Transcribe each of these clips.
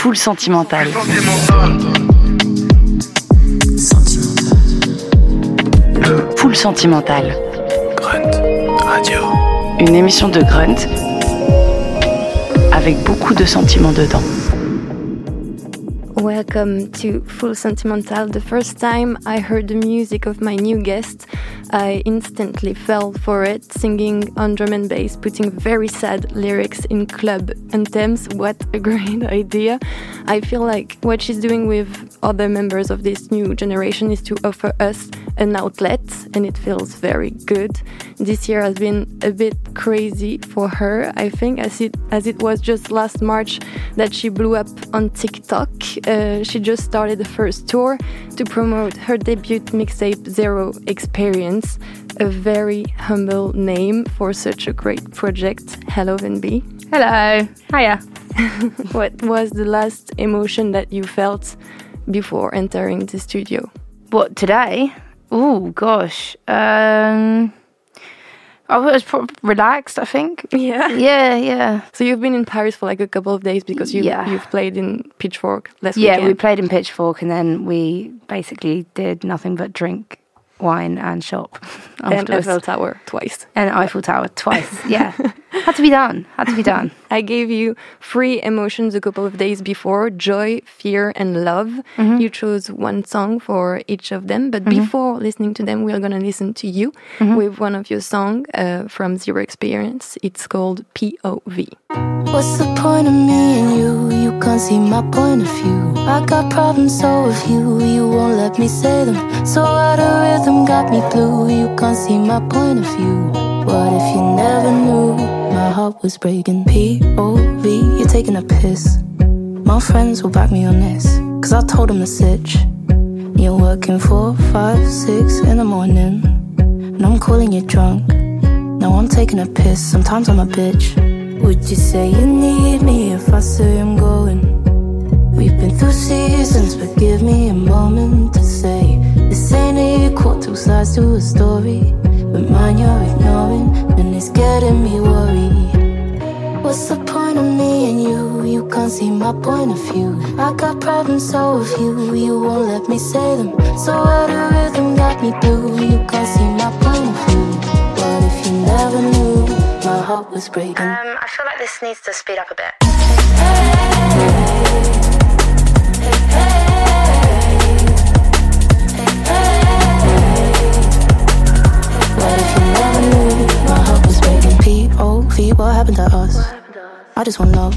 Full sentimental. Full sentimental. Grunt Radio. Une émission de Grunt avec beaucoup de sentiments dedans. Welcome to Full Sentimental. The first time I heard the music of my new guest, I instantly fell for it, singing on drum and bass, putting very sad lyrics in club anthems. What a great idea! I feel like what she's doing with other members of this new generation is to offer us an outlet, and it feels very good. This year has been a bit crazy for her, I think, as it as it was just last March that she blew up on TikTok. Uh, she just started the first tour to promote her debut mixtape Zero Experience a very humble name for such a great project. Hello, Venbee. Hello. Hiya. what was the last emotion that you felt before entering the studio? What, today? Oh, gosh. Um, Oh, I was relaxed, I think. Yeah. Yeah, yeah. So you've been in Paris for like a couple of days because you Yeah. you've played in Pitchfork last Yeah, weekend. we played in Pitchfork and then we basically did nothing but drink wine and shop and afterwards. Eiffel Tower twice. And Eiffel Tower twice. Yeah. Had to be done. Had to be done. I gave you three emotions a couple of days before joy, fear, and love. Mm-hmm. You chose one song for each of them, but before listening to them, we're going to listen to you Mm-hmm. with one of your songs uh, from Zero Experience. It's called POV. What's the point of me and you? You can't see my point of view. I got problems, so with you, you won't let me say them. So out of rhythm got me blue. You can't see my point of view. What if you never knew? My heart was breaking. POV, you're taking a piss. My friends will back me on this. Cause I told them the sitch. You're working four, five, six in the morning. And I'm calling you drunk. Now I'm taking a piss. Sometimes I'm a bitch. Would you say you need me if I say I'm going? We've been through seasons, but give me a moment to say ain't equal two sides to a story. But mine you're ignoring, and it's getting me worried. What's the point of me and you? You can't see my point of view. I got problems, so with you, you won't let me say them. So rhythm got me blue. You can't see my point of view. What if you never knew? My heart was breaking. Um, I feel like this needs to speed up a bit. What What happened to us? I just want love.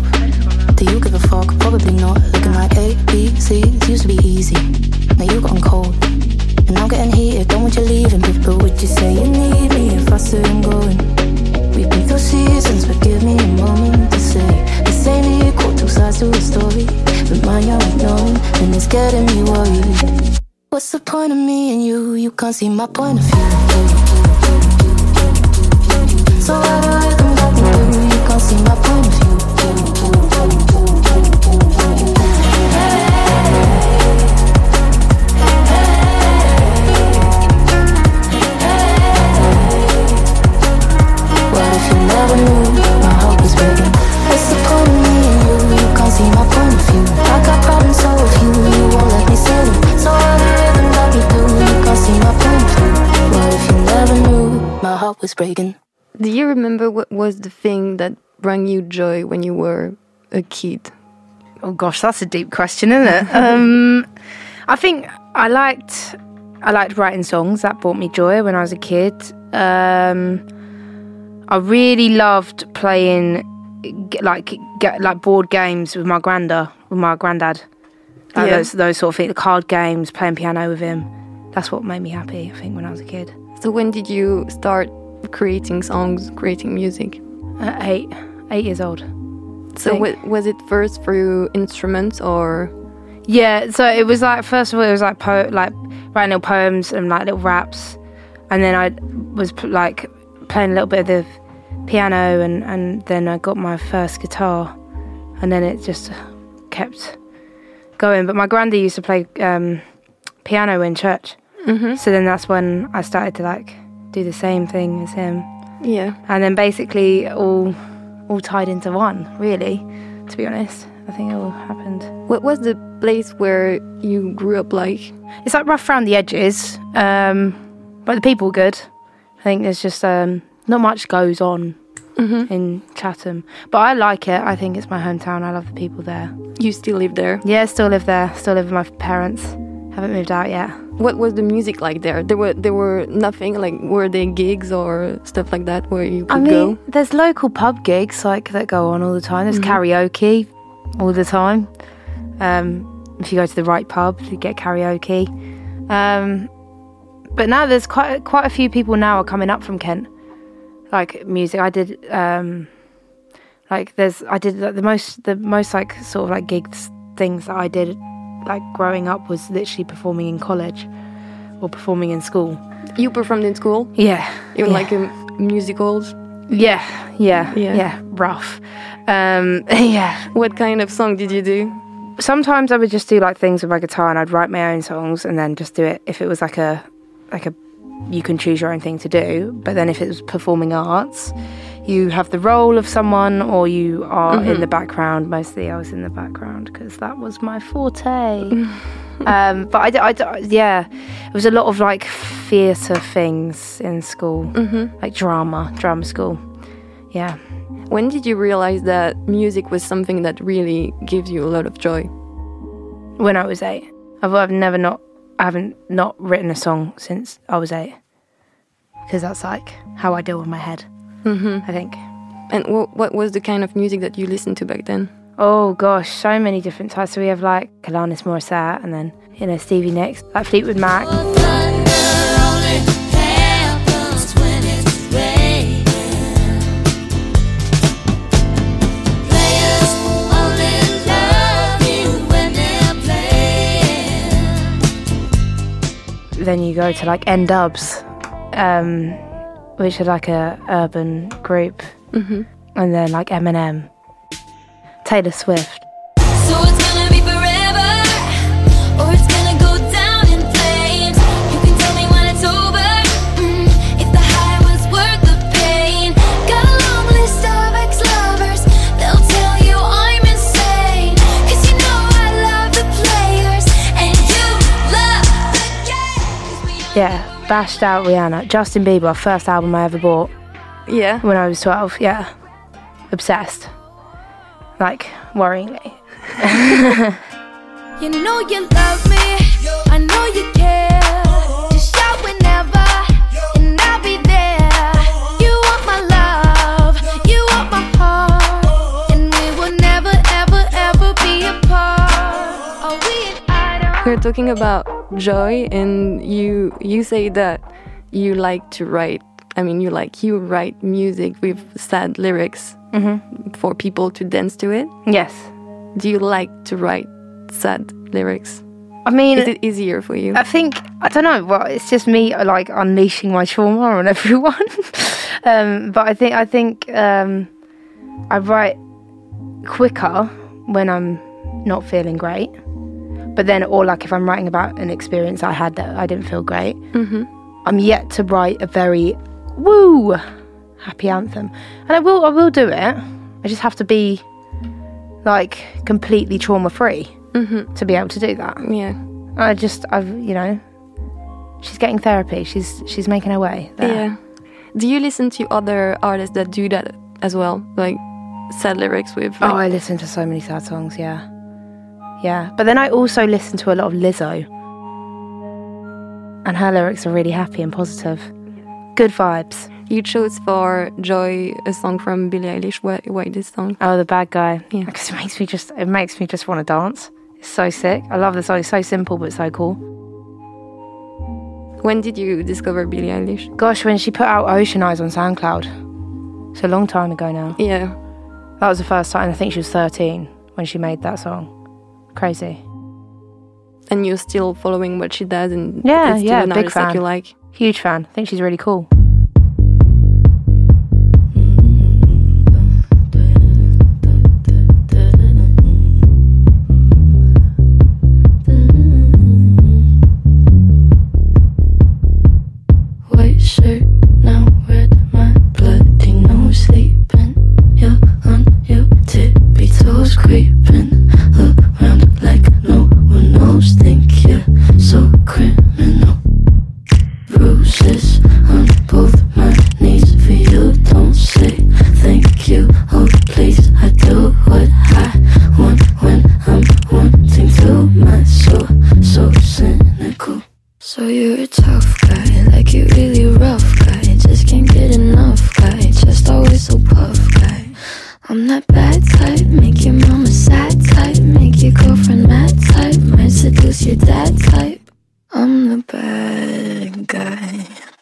Do you give a fuck? Probably not. Looking like A, B, C. It used to be easy. Now you gotten cold. And I'm getting heated. Don't want you leaving. But would you say you need me if I say I'm going? We've been through seasons, but give me a moment to say this ain't equal two sides to a story. But mine you're ignoring, and it's getting me worried. What's the point of me and you? You can't see my point of view. So of view. I was breaking. Do you remember what was the thing that brought you joy when you were a kid? Oh gosh, that's a deep question, isn't it? um, I think I liked I liked writing songs. That brought me joy when I was a kid. Um, I really loved playing like get like board games with my granda with my granddad. Like Yeah. those those sort of things, the card games, playing piano with him. That's what made me happy. I think when I was a kid. So when did you start creating songs, creating music? At eight, eight years old. So was it first through instruments or Yeah, so it was like first of all, it was like po- like writing little poems and like little raps, and then I was p- like playing a little bit of the piano, and and then I got my first guitar, and then it just kept going. But my granddad used to play um, piano in church, Mhm. so then that's when I started to like do the same thing as him, yeah? and then basically all all tied into one really. To be honest, I think it all happened. What was the place where you grew up like? It's like rough around the edges, um, but the people good. I think there's just um, not much goes on in Chatham, but I like it. I think it's my hometown. I love the people there. You still live there. Yeah, I still live there. Still live with my parents. Haven't moved out yet. What was the music like there? There were there were nothing like were there gigs or stuff like that where you could I mean, go? there's local pub gigs like that go on all the time. There's karaoke all the time. Um, if you go to the right pub, you get karaoke. Um, but now there's quite quite a few people now are coming up from Kent, like music. I did um, like there's I did like, the most the most like sort of like gigs things that I did like growing up was literally performing in college or performing in school. You performed in school. Yeah, You yeah. like in musicals. Yeah, yeah, Yeah. yeah, rough. Um, yeah. What kind of song did you do? Sometimes I would just do like things with my guitar, and I'd write my own songs, and then just do it if it was like a, like a, you can choose your own thing to do. But then if it was performing arts, you have the role of someone, or you are in the background. Mostly, I was in the background because that was my forte. um, but I, I yeah, it was a lot of like theatre things in school, like drama, drama school. Yeah. When did you realize that music was something that really gives you a lot of joy? when I was eight. I've, I've never not, I haven't not written a song since I was eight. Because that's like how I deal with my head, mm-hmm. I think. And wh- what was the kind of music that you listened to back then? Oh gosh, so many different types. So we have like Alanis Morissette and then, you know, Stevie Nicks, like Fleetwood Mac. Then you go to like N-Dubz, um, which are like a urban group. Mm-hmm. And then like Eminem, Taylor Swift. So it's gonna be forever, or it's gonna go down in flames. You can tell me when it's over, mm, if the high was worth the pain. Got a long list of ex-lovers, they'll tell you I'm insane. 'Cause you know I love the players, and you love the game. 'Cause we all Yeah, bashed out Rihanna. Justin Bieber, first album I ever bought Yeah. when I was 12. Yeah. Obsessed. Like, worryingly. You know you love me, I know you care. Talking about joy, and you you say that you like to write. I mean, you like you write music with sad lyrics for people to dance to it. Yes. Do you like to write sad lyrics? I mean, Is it easier for you? I think I don't know. Well, it's just me like unleashing my trauma on everyone. um, but I think I think um, I write quicker when I'm not feeling great. But then, or like if I'm writing about an experience I had that I didn't feel great, mm-hmm. I'm yet to write a very woo happy anthem, and I will I will do it. I just have to be like completely trauma free to be able to do that. yeah. I just, I've, you know, she's getting therapy. She's she's making her way. There. Yeah. Do you listen to other artists that do that as well? Like sad lyrics with Oh, I listen to so many sad songs. Yeah, yeah. But then I also listen to a lot of Lizzo, and her lyrics are really happy and positive. Good vibes. you chose for Joy a song from Billie Eilish. Why, why this song? Oh, the bad guy. Yeah. Because it makes me just, it makes me just want to dance. It's so sick. I love the song. It's so simple but so cool. When did you discover Billie Eilish? Gosh, when she put out Ocean Eyes on SoundCloud, it's a long time ago now. Yeah. That was the first time. I think she was 13 when she made that song. Crazy. And you're still following what she does and Yeah, it's still yeah, big fan. you like. Huge fan. I think she's really cool.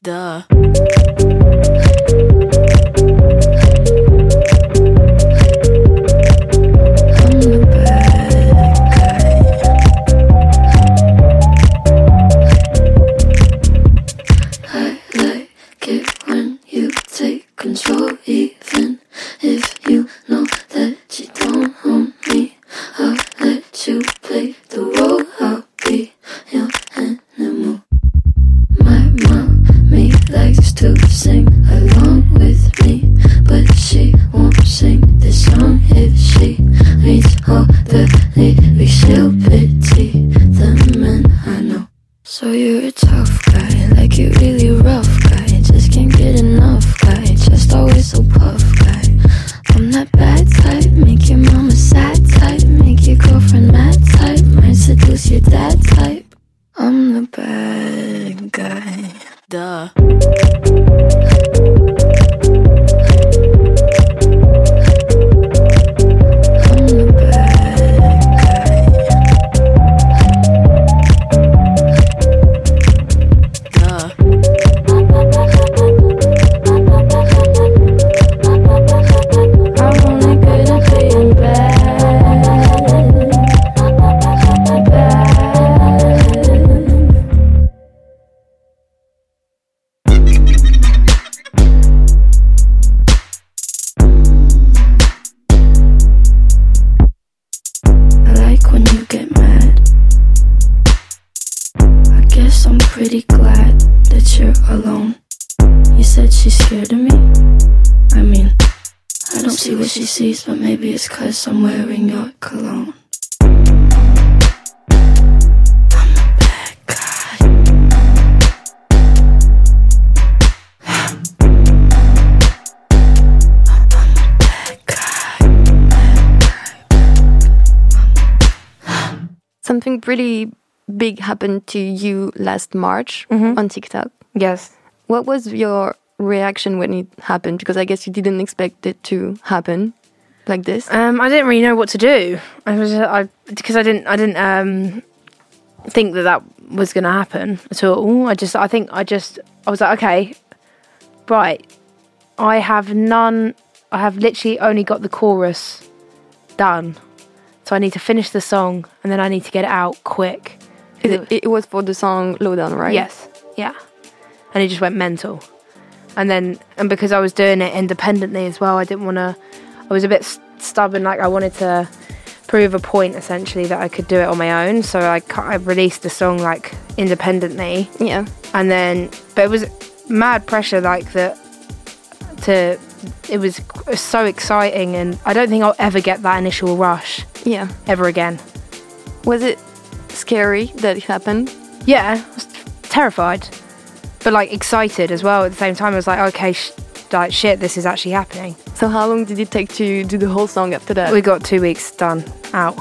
Duh. I'm wearing your cologne. I'm a bad guy. I'm a bad guy. Something pretty big happened to you last March Mhm. on TikTok. Yes. What was your reaction when it happened? Because I guess you didn't expect it to happen like this. Um, I didn't really know what to do. I was I because I didn't I didn't um think that that was going to happen at all. I just I think I just I was like okay, right. I have none. I have literally only got the chorus done, so I need to finish the song and then I need to get it out quick. It, it was for the song Lowdown, right? Yes, yeah, and it just went mental. And then, and because I was doing it independently as well, I didn't want to. I was a bit st- stubborn, like I wanted to prove a point essentially that I could do it on my own. So I, I released the song like independently, Yeah. and then, but it was mad pressure, like that. To, it was so exciting, and I don't think I'll ever get that initial rush Yeah. ever again. Was it scary that it happened? Yeah, I was terrified, but like excited as well. At the same time, I was like, okay, sh- like shit, this is actually happening. So how long did it take to do the whole song after that? We got two weeks done out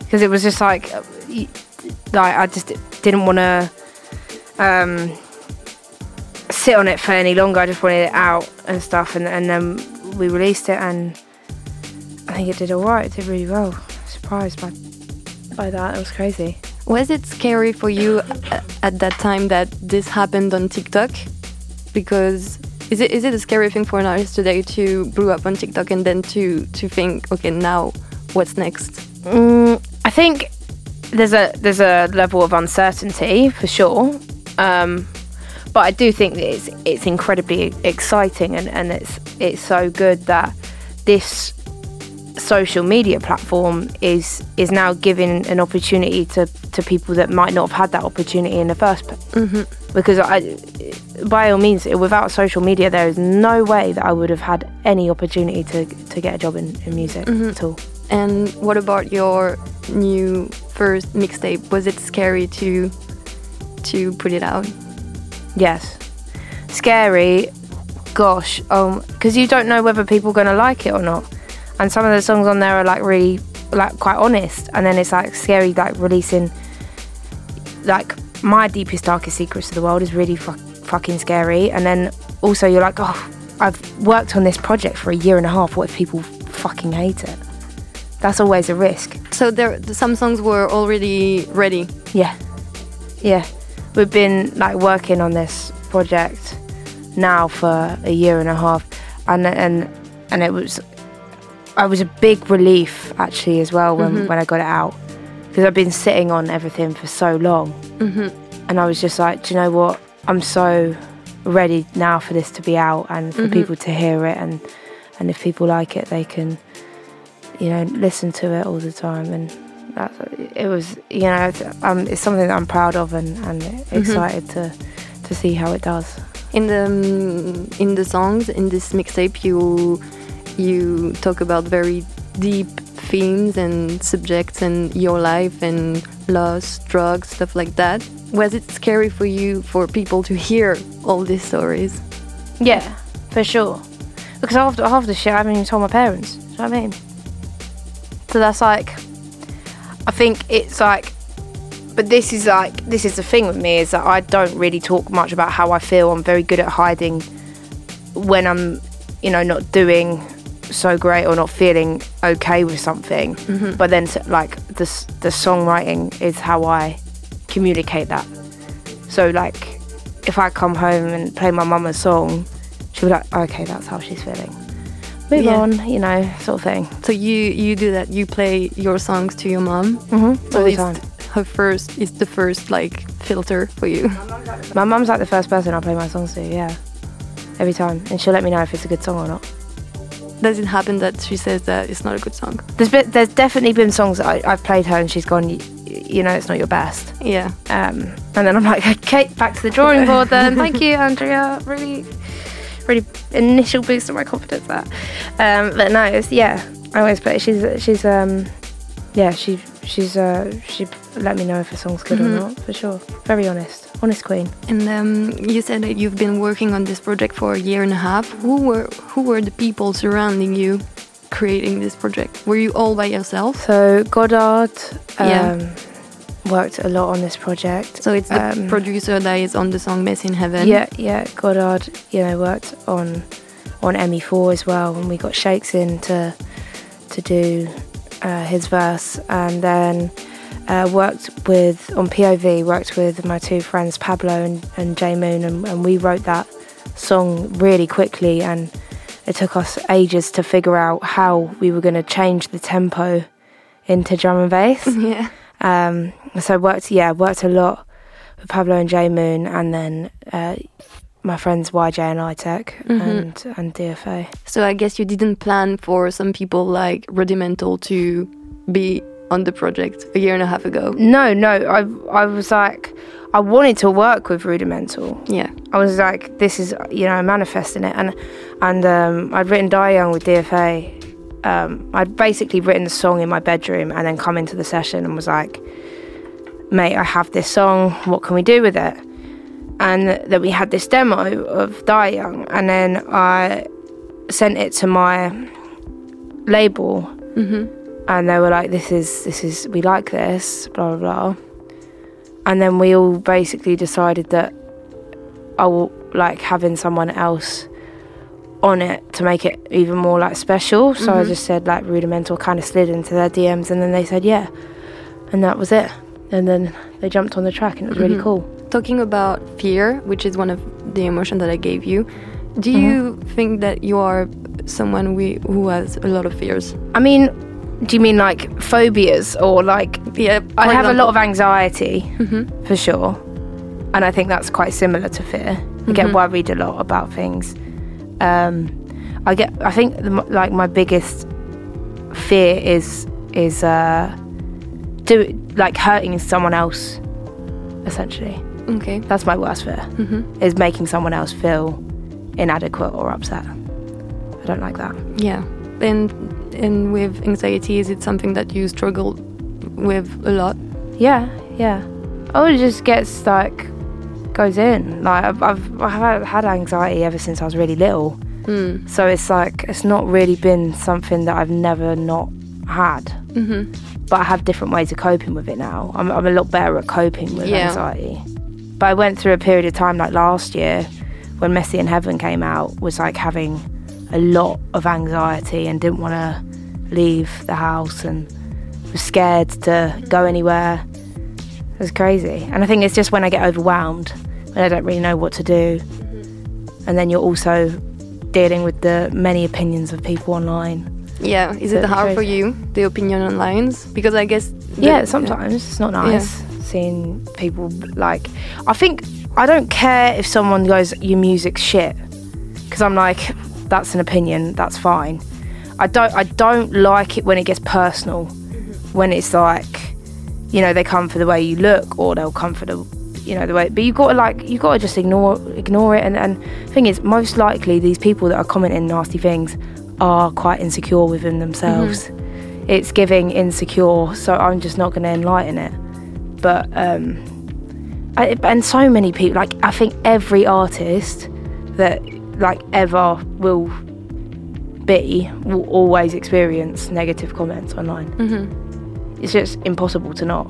because it was just like, uh, like I just didn't want to um, sit on it for any longer. I just wanted it out and stuff, and and then we released it, and I think it did all right. It did really well. Surprised by by that. It was crazy. Was it scary for you at that time that this happened on TikTok? Because is it is it a scary thing for an artist today to blow up on TikTok and then to to think, okay, now what's next? Mm, I think there's a there's a level of uncertainty for sure, um, but I do think that it's it's incredibly exciting and, and it's it's so good that this social media platform is is now giving an opportunity to, to people that might not have had that opportunity in the first place. Because I, by all means, without social media, there is no way that I would have had any opportunity to, to get a job in, in music at all. And what about your new first mixtape? Was it scary to to put it out? Yes. Scary. Gosh. Um, because you don't know whether people are gonna like it or not. And some of the songs on there are like really, like quite honest. And then it's like scary, like releasing, like my deepest, darkest secrets of the world is really fu- fucking scary. And then also you're like, oh, I've worked on this project for a year and a half. What if people fucking hate it? That's always a risk. So there, some songs were already ready. Yeah, yeah. We've been like working on this project now for a year and a half, and and and it was, I was a big relief actually as well when mm-hmm. when I got it out because I've been sitting on everything for so long, mm-hmm. and I was just like, do you know what? I'm so ready now for this to be out and for people to hear it, and and if people like it, they can, you know, listen to it all the time and. That, it was, you know, it's, um, it's something that I'm proud of and, and excited to to see how it does. In the um, in the songs in this mixtape, you you talk about very deep themes and subjects and your life and loss, drugs, stuff like that. Was it scary for you for people to hear all these stories? Yeah, for sure. Because half the, half the shit I haven't even told my parents. Do you know what I mean? So that's like, I think it's like, but this is like, this is the thing with me is that I don't really talk much about how I feel. I'm very good at hiding when I'm, you know, not doing so great or not feeling okay with something. But then, like, the, the songwriting is how I communicate that. So, like, if I come home and play my mum a song, she'll be like, okay, that's how she's feeling. Move Yeah. on, you know, sort of thing. So you you do that. You play your songs to your mom. Mm-hmm. So All the time. her first. is the first like filter for you. My mum's like the first person I play my songs to, yeah. Every time. And she'll let me know if it's a good song or not. Does it happen that she says that it's not a good song? There's been, there's definitely been songs that I, I've played her and she's gone, "Y- you know, it's not your best. Yeah. Um, and then I'm like, okay, back to the drawing board then. Thank you, Andrea. Really, really initial boost of my confidence there. Um, but no, it's yeah. I always play. She's she's um, yeah. She she's uh she let me know if a song's good or not for sure. Very honest, honest queen. And um, you said that you've been working on this project for a year and a half. Who were who were the people surrounding you, creating this project? Were you all by yourself? So Goddard um, Yeah. worked a lot on this project. So it's the Um, producer that is on the song "Mess in Heaven." Yeah, yeah. Goddard, you know, worked on on ME4 as well, and we got Shakes in to to do uh, his verse, and then uh, worked with on POV. Worked with my two friends Pablo and, and J Moon, and, and we wrote that song really quickly, and it took us ages to figure out how we were going to change the tempo into drum and bass. Yeah. Um, so worked, yeah, worked a lot with Pablo and Jay Moon, and then uh, my friends YJ and iTech and and DFA. So I guess you didn't plan for some people like Rudimental to be on the project a year and a half ago. No, no, I I was like, I wanted to work with Rudimental. Yeah. I was like, this is you know manifesting it, and and um, I'd written Die Young with DFA. Um, I'd basically written the song in my bedroom and then come into the session and was like, mate, I have this song. What can we do with it? And that we had this demo of Die Young, and then I sent it to my label, and they were like, "This is this is we like this, blah blah blah." And then we all basically decided that I will like having someone else on it to make it even more like special. So I mm-hmm. just said like rudimental, kind of slid into their DMs, and then they said yeah, and that was it. And then they jumped on the track, and it was really mm-hmm. cool. Talking about fear, which is one of the emotions that I gave you, do mm-hmm. you think that you are someone we, who has a lot of fears? I mean, do you mean like phobias or like? Yeah, I have a lot of anxiety for sure, and I think that's quite similar to fear. I get worried a lot about things. Um, I get. I think the, like my biggest fear is is uh, do like hurting someone else. Essentially, Okay. that's my worst fear. Is making someone else feel inadequate or upset. I don't like that. Yeah. And and with anxiety, is it something that you struggle with a lot? Yeah, yeah. I it just gets like goes in. Like I've I've, I've had anxiety ever since I was really little. So it's like it's not really been something that I've never not had. Mm-hmm. But I have different ways of coping with it now. I'm, I'm a lot better at coping with Yeah. anxiety. But I went through a period of time like last year when Messy in Heaven came out, was like having a lot of anxiety and didn't want to leave the house and was scared to go anywhere. It was crazy. And I think it's just when I get overwhelmed, when I don't really know what to do. And then you're also dealing with the many opinions of people online. Yeah, is it hard for you the opinion online? Because I guess yeah, sometimes it's not nice seeing people like. I think I don't care if someone goes your music's shit because I'm like that's an opinion. That's fine. I don't. I don't like it when it gets personal. When it's like, you know, they come for the way you look or they'll come for the, you know, the way. But you've got to like, you've got to just ignore ignore it. And and thing is, most likely these people that are commenting nasty things are quite insecure within themselves. It's giving insecure, so I'm just not going to enlighten it. But um, I, and so many people, like I think every artist that like ever will be will always experience negative comments online. Mhm. It's just impossible to not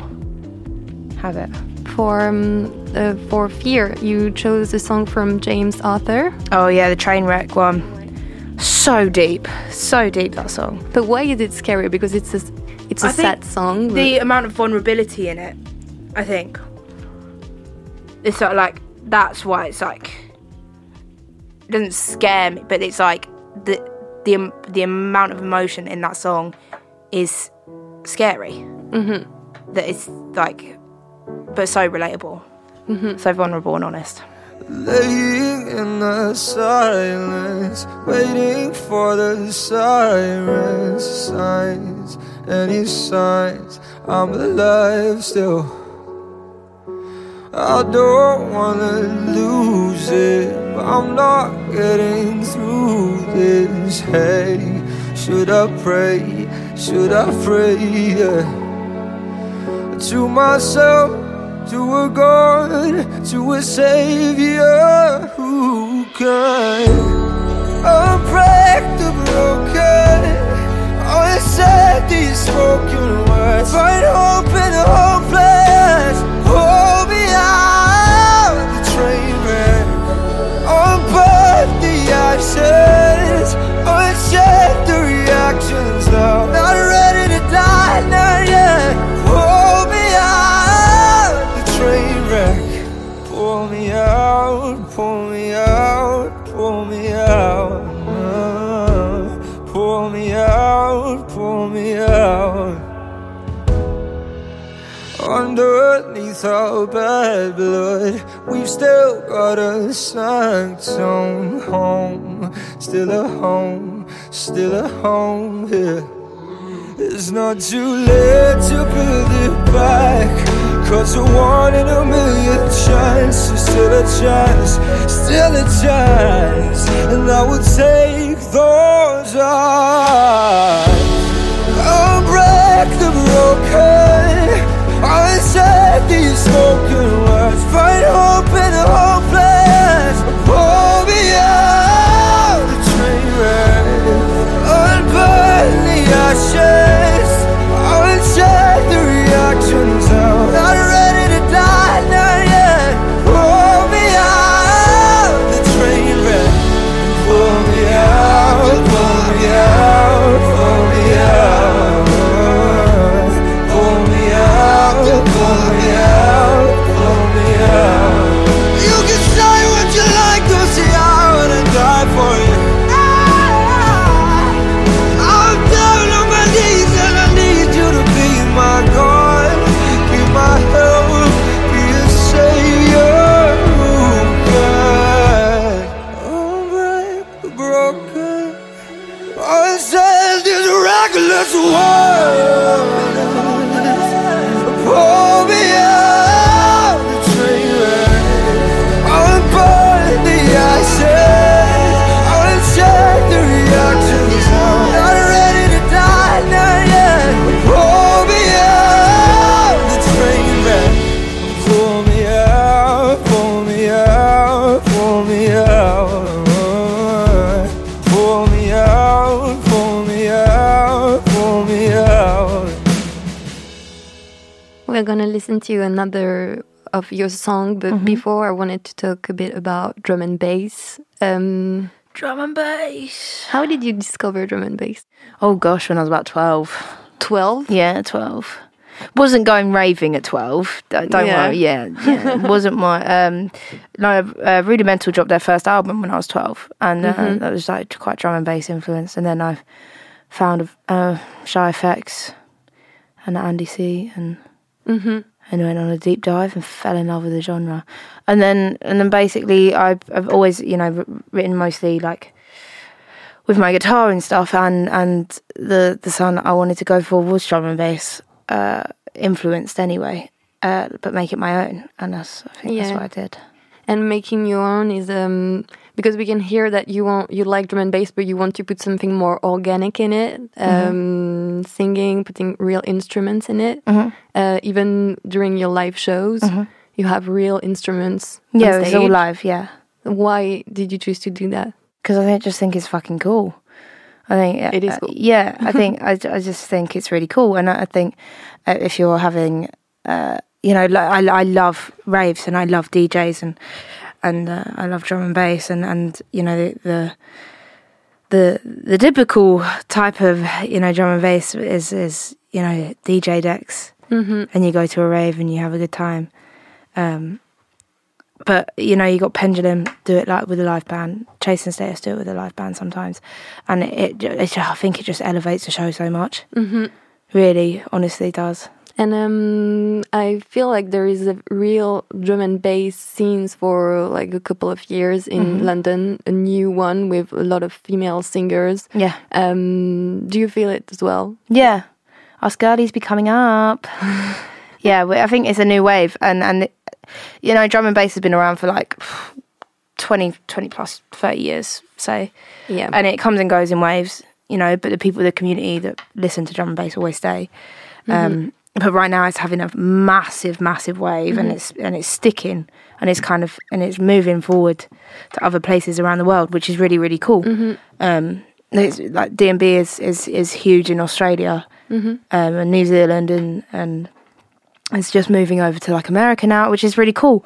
have it. For um, uh, for fear, you chose a song from James Arthur. Oh yeah, the train wreck one. So deep, so deep that song. But why is it scary? Because it's a it's a I sad song. The amount of vulnerability in it, I think. It's sort of like that's why it's like it doesn't scare me, but it's like the the the amount of emotion in that song is scary. Mhm. That it's like, but so relatable, so vulnerable and honest. Laying in the silence, waiting for the sirens, signs, any signs I'm alive still. I don't wanna lose it, but I'm not getting through this. Hey, should I pray? Should I pray? Yeah. To myself, to a God, to a Savior who can unbreak the broken, unsaid these spoken words, find hope in the hopeless. Hold unshed the reactions. Now, not ready to die, not yet. Hold me out the train wreck. Pull me out, pull me out, pull me out. Pull me out, pull me out. Underneath our bad blood, we've still got a sanctum home. Still a home, still a home here. It's not too late to build it back. Cause a one in a million chance is still a chance, still a chance. And I will take those odds. Unbreak the broken. Unsaid these We're gonna listen to another of your song, but before I wanted to talk a bit about drum and bass. Um, Drum and bass. how did you discover drum and bass? Oh gosh, when I was about 12. Twelve. Yeah, 12. Wasn't going raving at 12. Don't, don't Yeah. worry. Yeah, yeah. It wasn't my. Um, no, uh, Rudimental dropped their first album when I was 12. And uh, Mm-hmm. that was like quite drum and bass influence. And then I found uh, ShyFX and Andy C. and Mm-hmm. and went on a deep dive and fell in love with the genre. And then and then basically I've, I've always you know written mostly like with my guitar and stuff and and the the sound that I wanted to go for was drum and bass uh, influenced anyway. Uh, but make it my own, and that's I think that's what I did. And making your own is um because we can hear that you want you like drum and bass, but you want to put something more organic in it, Mm-hmm. um, singing, putting real instruments in it. Mm-hmm. Uh, even during your live shows, you have real instruments. on Yeah, it was all live. Yeah, Why did you choose to do that? because I just think it's fucking cool. I think It is uh, cool. yeah, I think I, I just think it's really cool, and I, I think uh, if you're having, uh, you know, like, I I love raves and I love DJs and and uh, I love drum and bass and and you know the. the the typical type of you know drum and bass is is you know DJ decks Mm-hmm. and you go to a rave and you have a good time. Um, but you know, you got Pendulum do it like with a live band. Chase and Status do it with a live band sometimes, and it, it, it I think it just elevates the show so much. Mm-hmm. Really, honestly, does. And um, I feel like there is a real drum and bass scenes for like a couple of years in Mm-hmm. London, a new one with a lot of female singers. Yeah, Um, do you feel it as well? yeah. Us girlies be coming up. yeah, we- I think it's a new wave, and and you know, drum and bass has been around for like 20, 20 plus thirty years. So Yeah. and it comes and goes in waves, you know. But the people, the community that listen to drum and bass always stay. Um, but right now, it's having a massive, massive wave, and it's and it's sticking, and it's kind of and it's moving forward to other places around the world, which is really, really cool. Um, it's, like DnB is is is huge in Australia um, and New Zealand, and and it's just moving over to like America now, which is really cool.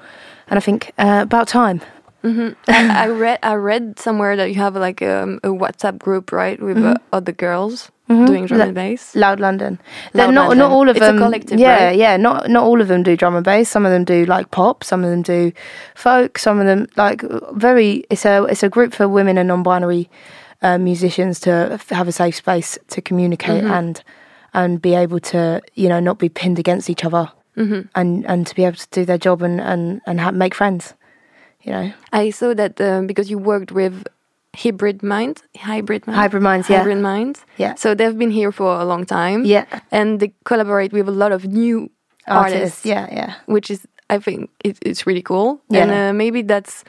And I think uh, about time. I, I read I read somewhere that you have like um, a WhatsApp group, right, with uh, other girls doing drum La- and bass. Loud London. They're Loud not London. not all of It's a them. collective, yeah, right? yeah. Not not all of them do drum and bass. Some of them do like pop. Some of them do folk. Some of them like very. It's a it's a group for women and non-binary uh, musicians to f- have a safe space to communicate Mm-hmm. and and be able to you know not be pinned against each other Mm-hmm. and and to be able to do their job and and and ha- make friends. You know, I saw that um, because you worked with Hybrid Mind, Hybrid Mind, Hybrid Minds, yeah. Hybrid Minds. Yeah. So they've been here for a long time. Yeah. and they collaborate with a lot of new artists. artists. Yeah, yeah. which is I think it, it's really cool. Yeah. And uh, maybe that's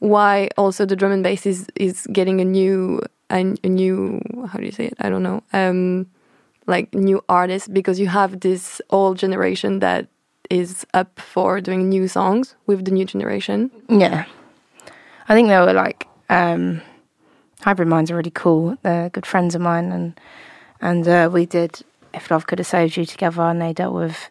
why also the drum and bass is is getting a new a, a new how do you say it? I don't know. Um, like new artists because you have this old generation that is up for doing new songs with the new generation. Yeah. I think they were like um hybrid minds are really cool. They're good friends of mine and and uh, we did If Love Could Have Saved You together and they dealt with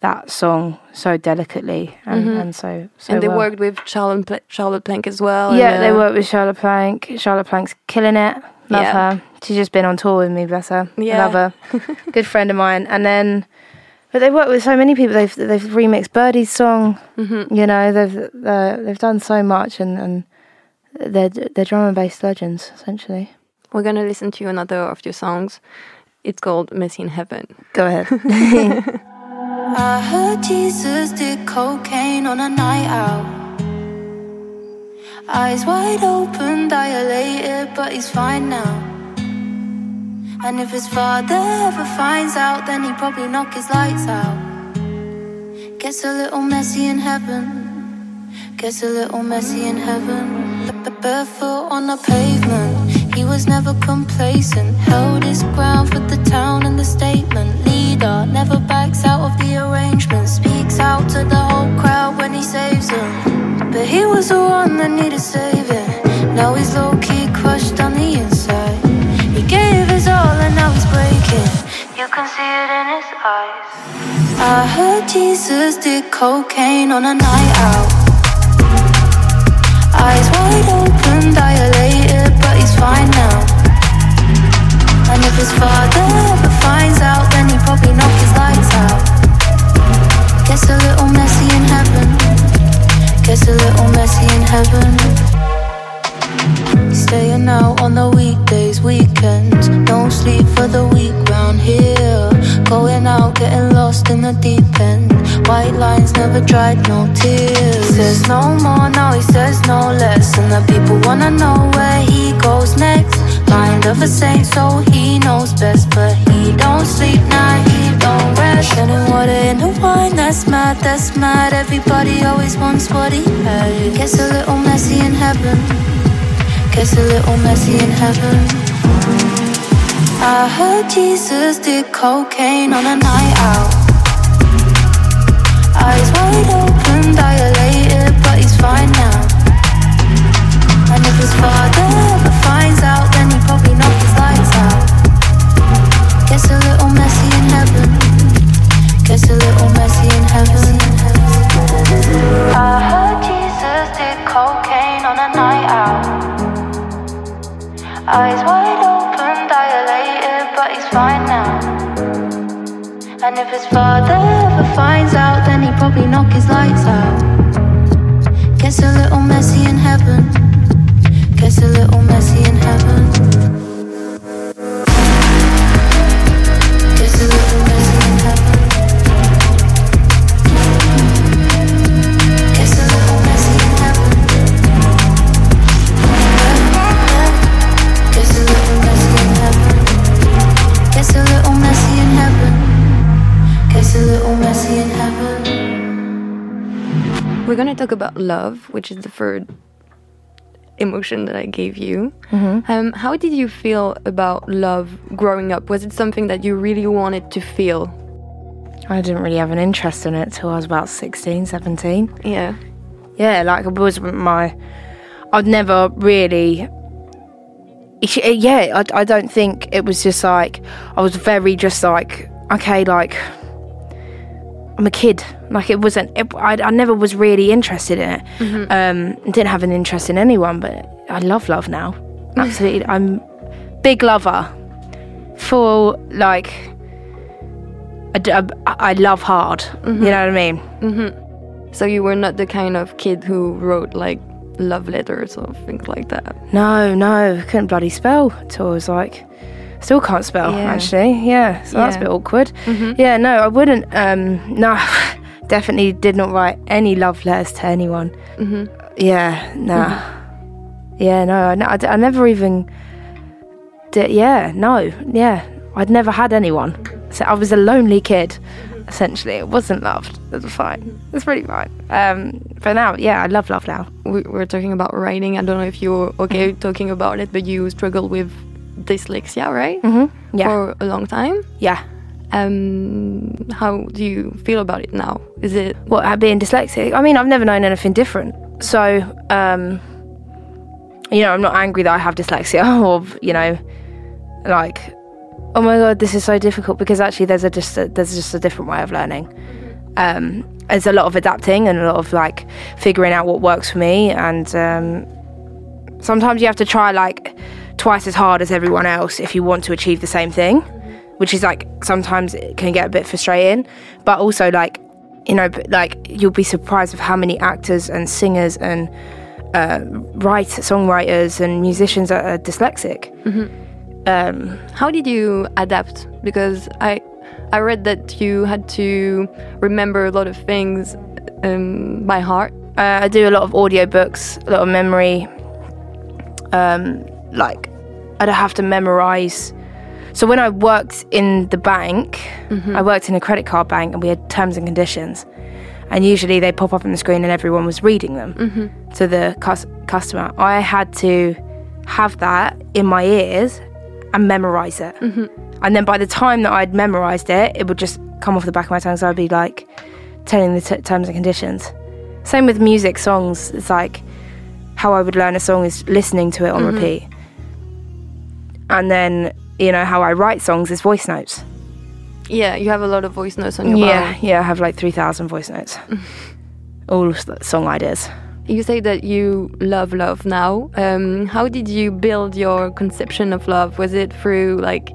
that song so delicately and, and so so and they well. worked with Charlotte Pl- Charlotte Plank as well. Yeah, and, they uh, worked with Charlotte Plank. Charlotte Plank's killing it. Love Yeah. her. She's just been on tour with me, bless her. Yeah. Love her. Good friend of mine. And then, but they worked with so many people. They've they've remixed Birdie's song. Mm-hmm. You know, they've uh, they've done so much, and and they're they're drum and bass legends essentially. We're gonna listen to another of your songs. It's called Messy in Heaven. Go ahead. I heard Jesus did cocaine on a night out. Eyes wide open, dilated, but he's fine now. And if his father ever finds out, then he'd probably knock his lights out. Gets a little messy in heaven. Gets a little messy in heaven. Barefoot on the pavement. He was never complacent. Held his ground for the town and the statement. Leader never backs out of the arrangement. Speaks out to the whole crowd when he saves them. But he was the one that needed saving. Now he's low key crushed on the inside. He gave his all and now he's breaking. You can see it in his eyes. I heard Jesus did cocaine on a night out. Eyes wide open, dilated, but he's fine now. And if his father ever finds out, then he probably knock his lights out. Gets a little messy in heaven. Gets a little messy in heaven. Staying out on the weekdays, weekends. No sleep for the week round here. Going out, getting lost in the deep end. White lines never dried, no tears. Says no more, now he says no less. And the people wanna know where he goes next. Mind of a saint, so he knows best. But he don't sleep, now he don't rest. Turning water into wine, that's mad, that's mad. Everybody always wants what he had. Gets a little messy in heaven. Gets a little messy in heaven. I heard Jesus did cocaine on a night out. Eyes wide open, And if his father ever finds out, then he probably knock his lights out. A little messy in heaven. A little messy in heaven. I heard Jesus did cocaine on a night out. Eyes wide open, dilated, but he's fine now. And if his father ever finds out, then he probably knock his lights out. Gets a little messy in heaven. Gets a little messy in heaven. We're gonna talk about love, which is the third emotion that I gave you. Um, how did you feel about love growing up? Was it something that you really wanted to feel? I didn't really have an interest in it till I was about 16, 17. Yeah. Yeah, like it was my. I'd never really. Yeah, I, I don't think it was just like. I was very just like, okay, like. I'm a kid. Like it wasn't. It, I, I never was really interested in it. Mm-hmm. Um, didn't have an interest in anyone, but I love love now. Absolutely, I'm big lover. Full like. I love hard. You mm-hmm. know what I mean? Mm-hmm. So you were not the kind of kid who wrote like love letters or things like that. No, no, couldn't bloody spell till I was like, still can't spell Yeah. actually. Yeah, so that's a bit awkward. Yeah, no, I wouldn't. Um, no, definitely did not write any love letters to anyone. Yeah, no. Yeah, no, I, I, I never even did. Yeah, no, yeah, I'd never had anyone. So I was a lonely kid. Essentially, it wasn't loved. It was fine. It's pretty fine. Um, but now, yeah, I love love now. We were talking about writing. I don't know if you're okay talking about it, but you struggle with dyslexia, right? Mm-hmm. Yeah, For a long time. yeah. Um, how do you feel about it now? Is it what at being dyslexic. I mean, I've never known anything different. So, um, you know, I'm not angry that I have dyslexia, or you know, like, oh my god, this is so difficult because actually there's a just a, there's just a different way of learning. Um, there's a lot of adapting and a lot of like figuring out what works for me, and um, sometimes you have to try like twice as hard as everyone else if you want to achieve the same thing which is like sometimes it can get a bit frustrating but also like you know like you'll be surprised of how many actors and singers and uh, write songwriters and musicians are, are dyslexic um, how did you adapt? Because I I read that you had to remember a lot of things um, by heart. uh, I do a lot of audiobooks a lot of memory um, like I'd have to memorize. So when I worked in the bank mm-hmm. I worked in a credit card bank and we had terms and conditions. And usually they pop up on the screen and everyone was reading them mm-hmm. to the cus- customer. I had to have that in my ears and memorize it. Mm-hmm. And then by the time that I'd memorized it it would just come off the back of my tongue. So I'd be like telling the t- terms and conditions. Same with music songs. It's like how I would learn a song is listening to it on repeat and then you know how I write songs is voice notes Yeah, you have a lot of voice notes on your Yeah, phone. yeah, I have like 3,000 voice notes. All song ideas. You say that you love love now. Um, how did you build your conception of love? Was it through like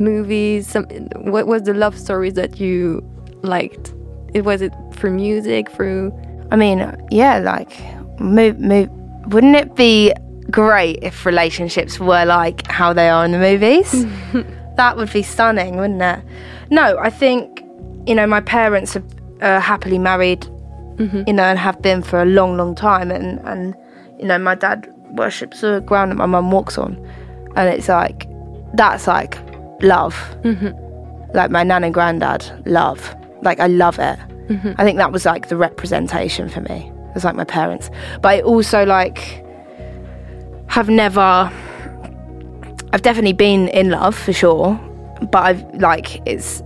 movies? Some, what was the love stories that you liked? It was it through music, through I mean, yeah, like, move, move. Wouldn't it be great if relationships were like how they are in the movies? that would be stunning, wouldn't it? No, I think, you know, my parents are uh, happily married, mm-hmm. you know, and have been for a long, long time. And, and, you know, my dad worships the ground that my mum walks on. And it's like, that's like love. Mm-hmm. Like my nan and granddad, love. Like, I love it. Mm-hmm. I think that was like the representation for me. It was like my parents. But I also like have never I've definitely been in love for sure, but I've like it's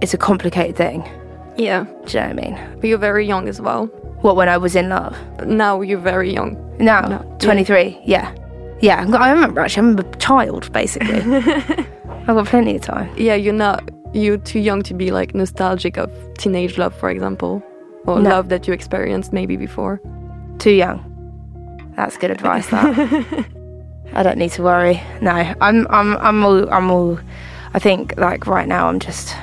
it's a complicated thing. yeah. Do you know what I mean? But you're very young as well. What when I was in love? Now you're very young. Now, No, 23, yeah. Yeah, I remember actually, I'm a child basically. I've got plenty of time. Yeah, you're not. You're too young to be like nostalgic of teenage love, for example, or No. love that you experienced maybe before. Too young. That's good advice. That I don't need to worry. No, I'm I'm I'm all I'm all. I think like right now I'm just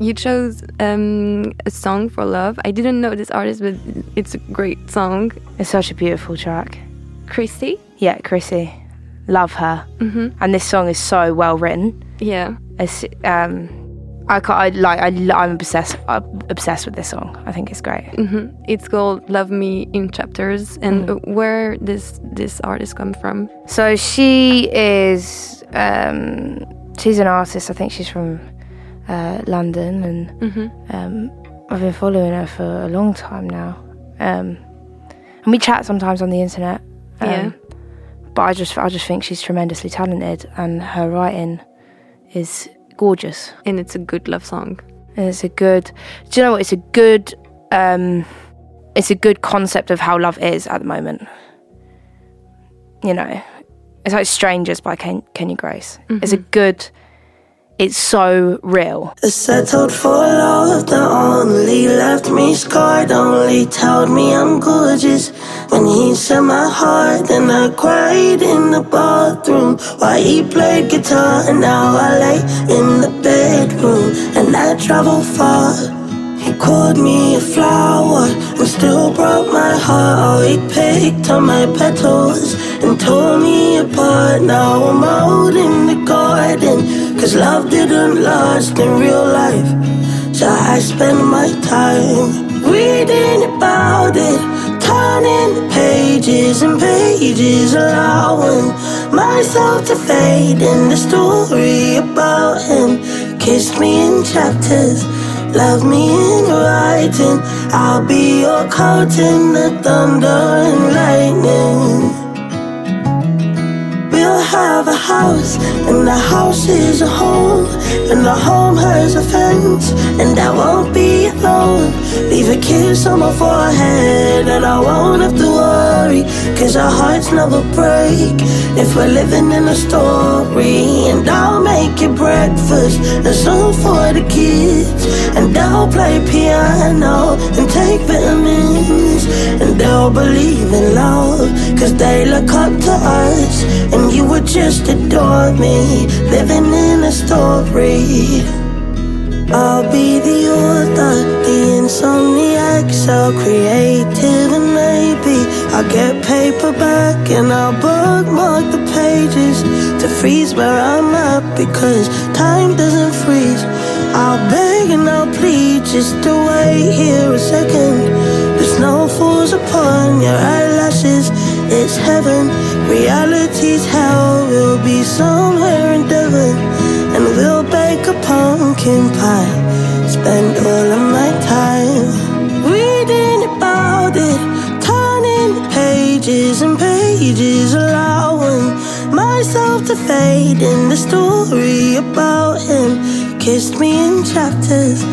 You chose um, a song for love. I didn't know this artist, but it's a great song. it's such a beautiful track. Christy. Yeah, Chrissy, love her. Mm-hmm. And this song is so well written. Yeah. It's, um, I, I like I, I'm obsessed I'm obsessed with this song. I think it's great. hmm It's called "Love Me in Chapters." And uh, where does this artist come from? So she is um, she's an artist. I think she's from uh, London, and um, I've been following her for a long time now. Um, and we chat sometimes on the internet. Um, Yeah. But I just I just think she's tremendously talented, and her writing is gorgeous. And it's a good love song. And it's a good. Do you know what? It's a good. Um, it's a good concept of how love is at the moment. You know, it's like "Strangers" by Ken- Kenya Grace. It's a good. It's so real. I Settled for love that only left me scarred. Only told me I'm gorgeous. When he said my heart, then I cried in the bathroom while he played guitar. And now I lay in the bedroom and I travel far. He called me a flower and still broke my heart. Oh, he picked on my petals and tore me apart. Now I'm out in the garden. Cause love didn't last in real life. So I spend my time reading about it, turning pages and pages, allowing myself to fade in the story about him. Kissed me in chapters, love me in writing. I'll be your curtain, the thunder and lightning. Have a house, and the house is a home, and the home has a fence, and I won't be alone. Leave a kiss on my forehead, and I won't have to worry, cause our hearts never break. If we're living in a story, and I'll make you breakfast, and some for the kids, and I'll play piano, and take vitamins, and they'll believe in love, cause they look up to us, and you would just adore me, living in a story. I'll be the author, the insomniac, so creative, and maybe I'll get paperback and I'll bookmark the pages to freeze where I'm at because time doesn't freeze. I'll beg and I'll plead just to wait here a second. The snow falls upon your eyelashes, it's heaven. Reality's hell, pumpkin pie. Spend all of my time reading about it, turning the pages and pages, allowing myself to fade in the story about him. Kissed me in chapters,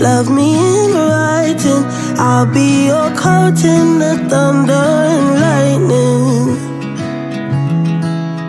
love me in writing. I'll be your curtain, the thunder and lightning.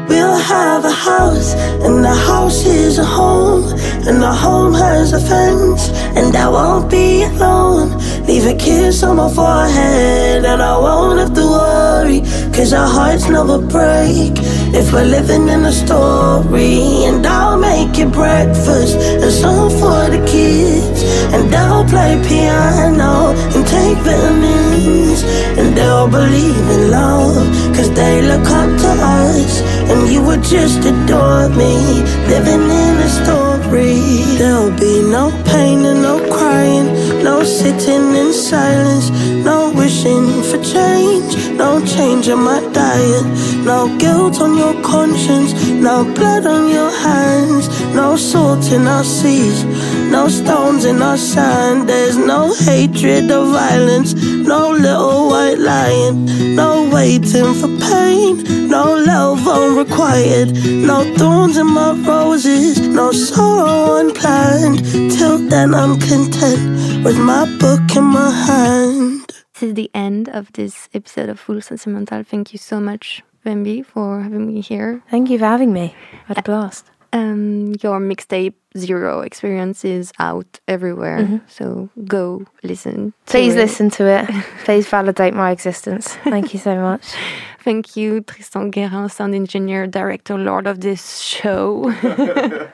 We'll have a house, and the house is a home, and the home has a fence, and I won't be alone. Leave a kiss on my forehead, and I won't have to worry, cause our hearts never break. If we're living in a story, and I'll make you breakfast and some for the kids, and I'll play piano and take vitamins, and they'll believe in love, cause they look up to us, and you would just adore me, living in a story. There'll be no pain and no crying, no sitting in silence, no wishing for change, no change in my diet, no guilt on your conscience, no blood on your hands, no salt in our seas, no stones in our sand. There's no hatred or violence, no little white lion, no waiting for pain, no love unrequired, no thorns in my roses, no sorrow unplanned. Till then, I'm content with my book in my hand. This is the end of this episode of Full Sentimental. Thank you so much, Venbee, for having me here. Thank you for having me. I had a blast. Um, your mixtape Zero Experience is out everywhere, so go listen. Please it. listen to it. Please validate my existence. Thank you so much. Thank you, Tristan Guérin, sound engineer, director, lord of this show.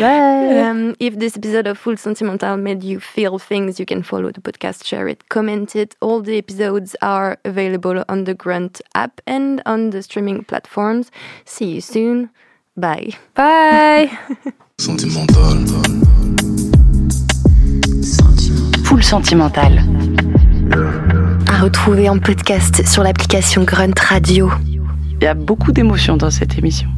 Um, if this episode of Full Sentimental made you feel things, you can follow the podcast, share it, comment it. All the episodes are available on the Grünt app and on the streaming platforms. See you soon. Bye. Bye. Sentimental. Full sentimental. À retrouver en podcast sur l'application Grunt Radio. Il y a beaucoup d'émotions dans cette émission.